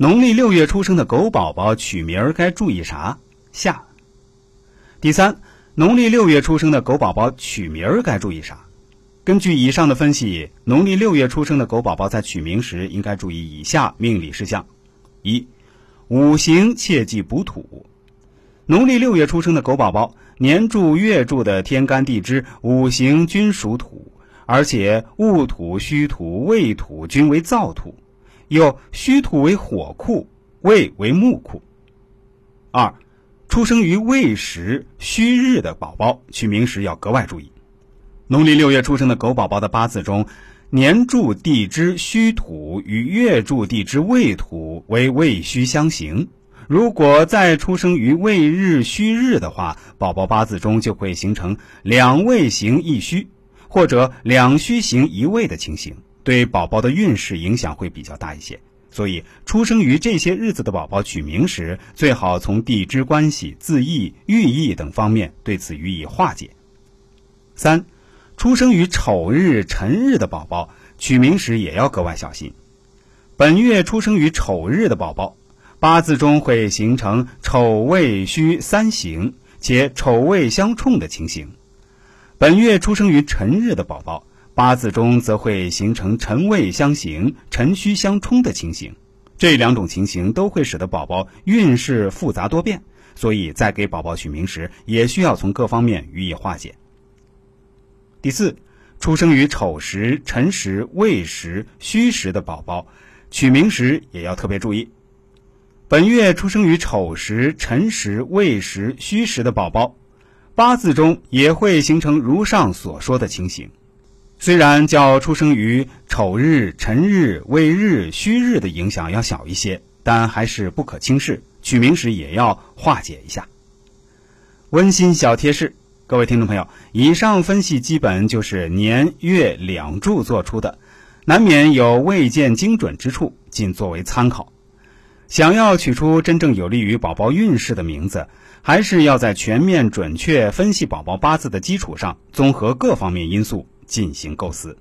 农历六月出生的狗宝宝取名儿该注意啥？下。第三，农历六月出生的狗宝宝取名儿该注意啥？根据以上的分析，农历六月出生的狗宝宝在取名时应该注意以下命理事项：一、五行切忌补土。农历六月出生的狗宝宝，年柱、月柱的天干地支五行均属土，而且戊土、戌土、未土均为燥土，又戌土为火库，未为木库。二、出生于未时、戌日的宝宝，取名时要格外注意。农历六月出生的狗宝宝的八字中，年柱地支戌土与月柱地支未土为未戌相刑。如果再出生于未日、戌日的话，宝宝八字中就会形成两未行一戌，或者两戌行一未的情形，对宝宝的运势影响会比较大一些。所以，出生于这些日子的宝宝取名时，最好从地支关系、字义、寓意等方面对此予以化解。三。出生于丑日、辰日的宝宝，取名时也要格外小心。本月出生于丑日的宝宝，八字中会形成丑未戌三刑，且丑未相冲的情形；本月出生于辰日的宝宝，八字中则会形成辰未相刑、辰戌相冲的情形。这两种情形都会使得宝宝运势复杂多变，所以在给宝宝取名时，也需要从各方面予以化解。第四，出生于丑时、辰时、未时、戌时的宝宝，取名时也要特别注意。本月出生于丑时、辰时、未时、戌时的宝宝，八字中也会形成如上所说的情形。虽然较出生于丑日、辰日、未日、戌日的影响要小一些，但还是不可轻视。取名时也要化解一下。温馨小贴士。各位听众朋友，以上分析基本就是年月两柱做出的，难免有未见精准之处，仅作为参考。想要取出真正有利于宝宝运势的名字，还是要在全面准确分析宝宝八字的基础上，综合各方面因素进行构思。